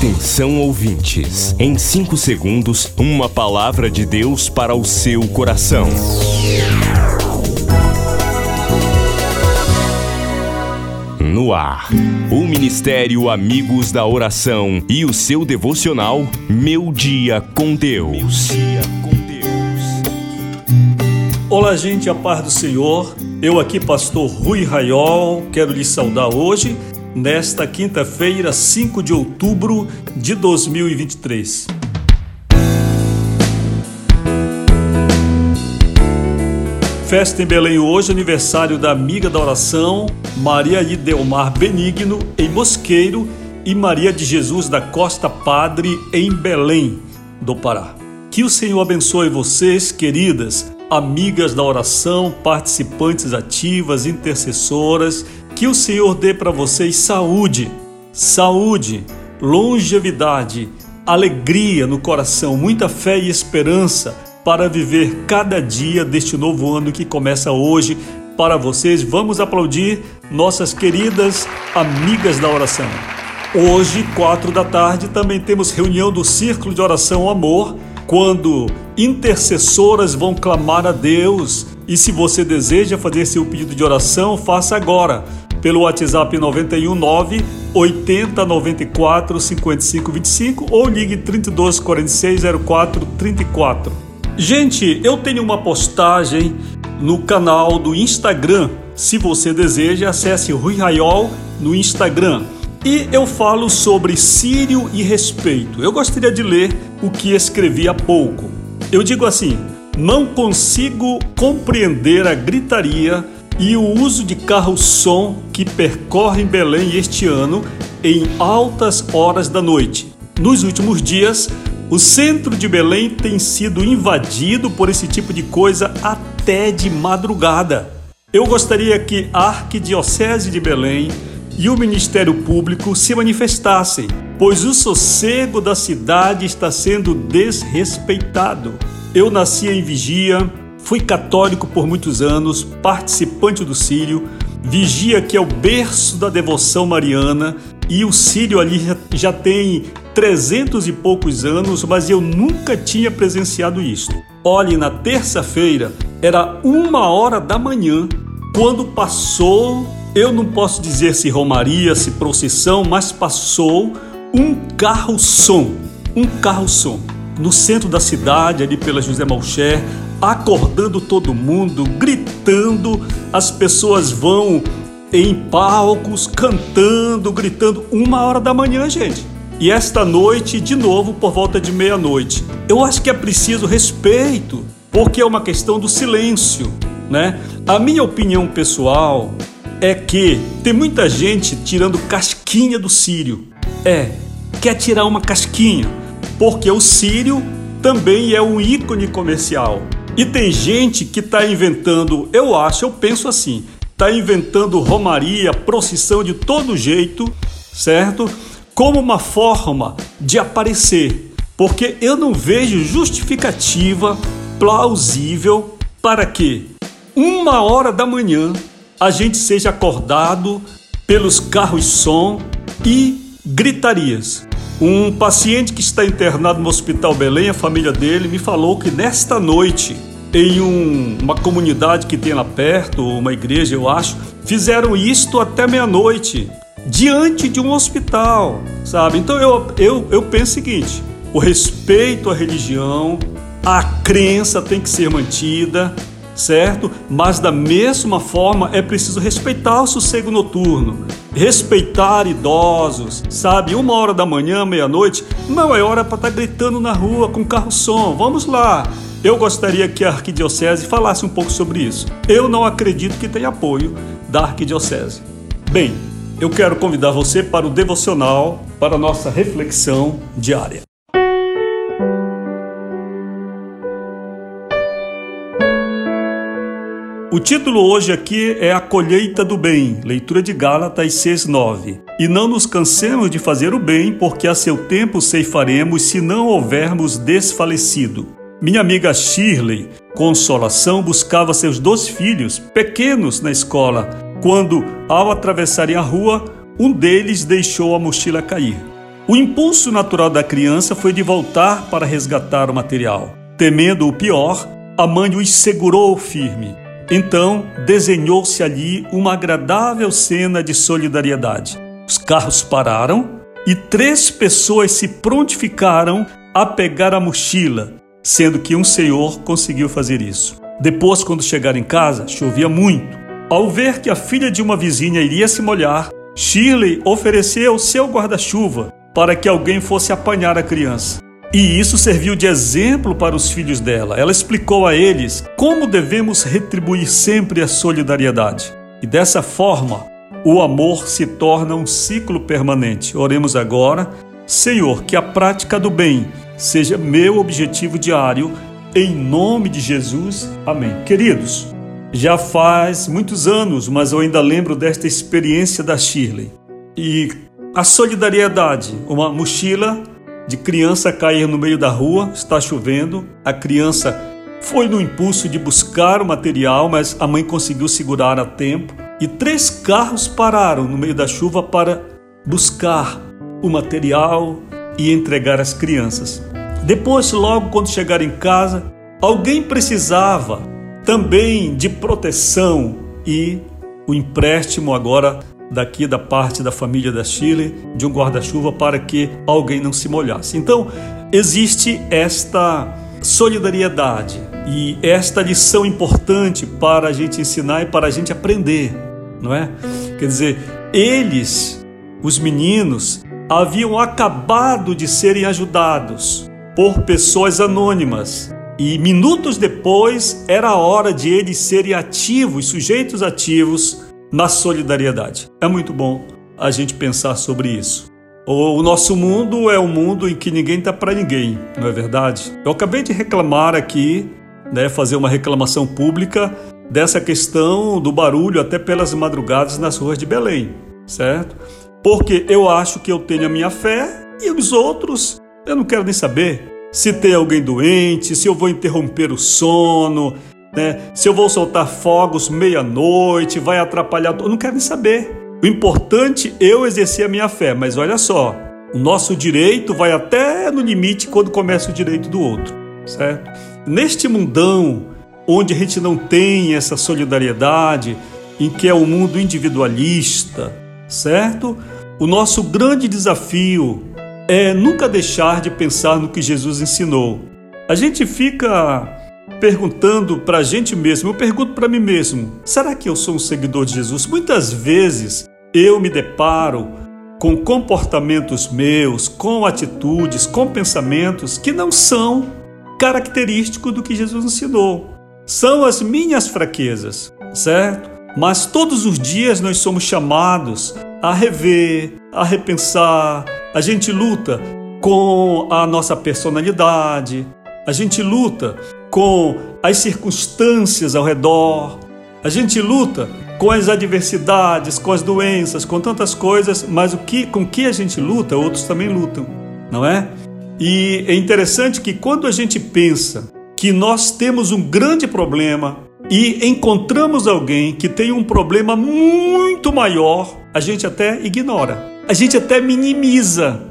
Atenção ouvintes, em 5 segundos, uma palavra de Deus para o seu coração. No ar, o Ministério Amigos da Oração e o seu devocional Meu Dia com Deus. Olá, gente, a paz do Senhor. Eu aqui, pastor Rui Raiol, quero lhe saudar hoje nesta quinta-feira, 5 de outubro de 2023. Festa em Belém hoje, aniversário da amiga da oração, Maria de Delmar Benigno, em Mosqueiro, e Maria de Jesus da Costa Padre, em Belém, do Pará. Que o Senhor abençoe vocês, queridas, amigas da oração, participantes ativas, intercessoras, que o Senhor dê para vocês saúde, saúde, longevidade, alegria no coração, muita fé e esperança para viver cada dia deste novo ano que começa hoje para vocês. Vamos aplaudir nossas queridas amigas da oração. Hoje, quatro da tarde, também temos reunião do Círculo de Oração Amor, quando intercessoras vão clamar a Deus. E se você deseja fazer seu pedido de oração, faça agora pelo WhatsApp 919 80 94 55 25 ou ligue 32 46 04 34. Gente, eu tenho uma postagem no canal do Instagram. Se você deseja, acesse Rui Raiol no Instagram. E eu falo sobre Sírio e respeito. Eu gostaria de ler o que escrevi há pouco. Eu digo assim: não consigo compreender a gritaria e o uso de carro-som que percorrem Belém este ano em altas horas da noite. Nos últimos dias, o centro de Belém tem sido invadido por esse tipo de coisa até de madrugada. Eu gostaria que a Arquidiocese de Belém e o Ministério Público se manifestassem, pois o sossego da cidade está sendo desrespeitado. Eu nasci em Vigia, Fui católico por muitos anos, participante do Sírio, vigia que é o berço da devoção mariana e o Sírio ali já tem trezentos e poucos anos, mas eu nunca tinha presenciado isso. Olhe, na terça-feira era uma hora da manhã quando passou, eu não posso dizer se romaria, se procissão, mas passou um carro-som, um carro-som no centro da cidade, ali pela José Malcher, acordando todo mundo, gritando. As pessoas vão em palcos, cantando, gritando, uma hora da manhã, gente. E esta noite, de novo, por volta de meia-noite. Eu acho que é preciso respeito, porque é uma questão do silêncio, né? A minha opinião pessoal é que tem muita gente tirando casquinha do sírio. É, quer tirar uma casquinha, porque o sírio também é um ícone comercial. E tem gente que está inventando, eu acho, eu penso assim, está inventando romaria, procissão de todo jeito, certo? Como uma forma de aparecer, porque eu não vejo justificativa plausível para que uma hora da manhã a gente seja acordado pelos carros som e gritarias. Um paciente que está internado no Hospital Belém, a família dele, me falou que nesta noite em um, uma comunidade que tem lá perto, uma igreja, eu acho, fizeram isto até meia-noite, diante de um hospital, sabe? Então eu, eu, eu penso o seguinte: o respeito à religião, a crença tem que ser mantida, certo? Mas da mesma forma é preciso respeitar o sossego noturno, respeitar idosos, sabe? Uma hora da manhã, meia-noite, não é hora para estar tá gritando na rua com carro-som. Vamos lá, eu gostaria que a Arquidiocese falasse um pouco sobre isso. Eu não acredito que tenha apoio da Arquidiocese. Bem, eu quero convidar você para o devocional, para a nossa reflexão diária. O título hoje aqui é A Colheita do Bem, leitura de Gálatas 6,9. E não nos cansemos de fazer o bem, porque a seu tempo ceifaremos se não houvermos desfalecido. Minha amiga Shirley, Consolação, buscava seus dois filhos, pequenos, na escola, quando, ao atravessarem a rua, um deles deixou a mochila cair. O impulso natural da criança foi de voltar para resgatar o material. Temendo o pior, a mãe os segurou firme. Então desenhou-se ali uma agradável cena de solidariedade. Os carros pararam e três pessoas se prontificaram a pegar a mochila, sendo que um senhor conseguiu fazer isso. Depois, quando chegaram em casa, chovia muito. Ao ver que a filha de uma vizinha iria se molhar, Shirley ofereceu seu guarda-chuva para que alguém fosse apanhar a criança. E isso serviu de exemplo para os filhos dela. Ela explicou a eles como devemos retribuir sempre a solidariedade. E dessa forma, o amor se torna um ciclo permanente. Oremos agora. Senhor, que a prática do bem seja meu objetivo diário, em nome de Jesus. Amém. Queridos, já faz muitos anos, mas eu ainda lembro desta experiência da Shirley. E a solidariedade, uma mochila de criança cair no meio da rua, está chovendo, a criança foi no impulso de buscar o material, mas a mãe conseguiu segurar a tempo e três carros pararam no meio da chuva para buscar o material e entregar às crianças. Depois, logo quando chegaram em casa, alguém precisava também de proteção e o empréstimo agora daqui da parte da família da Chile de um guarda-chuva para que alguém não se molhasse. Então, existe esta solidariedade e esta lição importante para a gente ensinar e para a gente aprender não é? Quer dizer, eles, os meninos, haviam acabado de serem ajudados por pessoas anônimas. E minutos depois era a hora de eles serem ativos, sujeitos ativos na solidariedade. É muito bom a gente pensar sobre isso. O nosso mundo é um mundo em que ninguém está para ninguém, não é verdade? Eu acabei de reclamar aqui, né, fazer uma reclamação pública dessa questão do barulho até pelas madrugadas nas ruas de Belém, certo? Porque eu acho que eu tenho a minha fé e os outros eu não quero nem saber. Se tem alguém doente, se eu vou interromper o sono, né? se eu vou soltar fogos meia-noite, vai atrapalhar. Eu não quero nem saber. O importante é eu exercer a minha fé, mas olha só, o nosso direito vai até no limite quando começa o direito do outro, certo? Neste mundão onde a gente não tem essa solidariedade, em que é um mundo individualista, certo? O nosso grande desafio é nunca deixar de pensar no que Jesus ensinou. A gente fica perguntando para a gente mesmo, eu pergunto para mim mesmo: será que eu sou um seguidor de Jesus? Muitas vezes eu me deparo com comportamentos meus, com atitudes, com pensamentos que não são característicos do que Jesus ensinou são as minhas fraquezas, certo? Mas todos os dias nós somos chamados a rever, a repensar. A gente luta com a nossa personalidade, a gente luta com as circunstâncias ao redor, a gente luta com as adversidades, com as doenças, com tantas coisas, mas o que com que a gente luta, outros também lutam, não é? E é interessante que quando a gente pensa que nós temos um grande problema e encontramos alguém que tem um problema muito maior, a gente até ignora, a gente até minimiza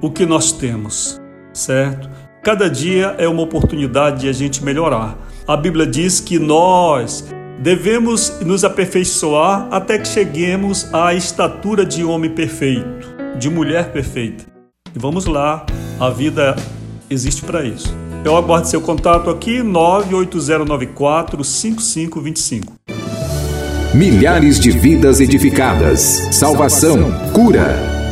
o que nós temos, certo? Cada dia é uma oportunidade de a gente melhorar. A Bíblia diz que nós devemos nos aperfeiçoar até que cheguemos à estatura de homem perfeito, de mulher perfeita. E vamos lá, a vida existe para isso. Eu aguardo seu contato aqui 98094 5525. Milhares de vidas edificadas, salvação, cura.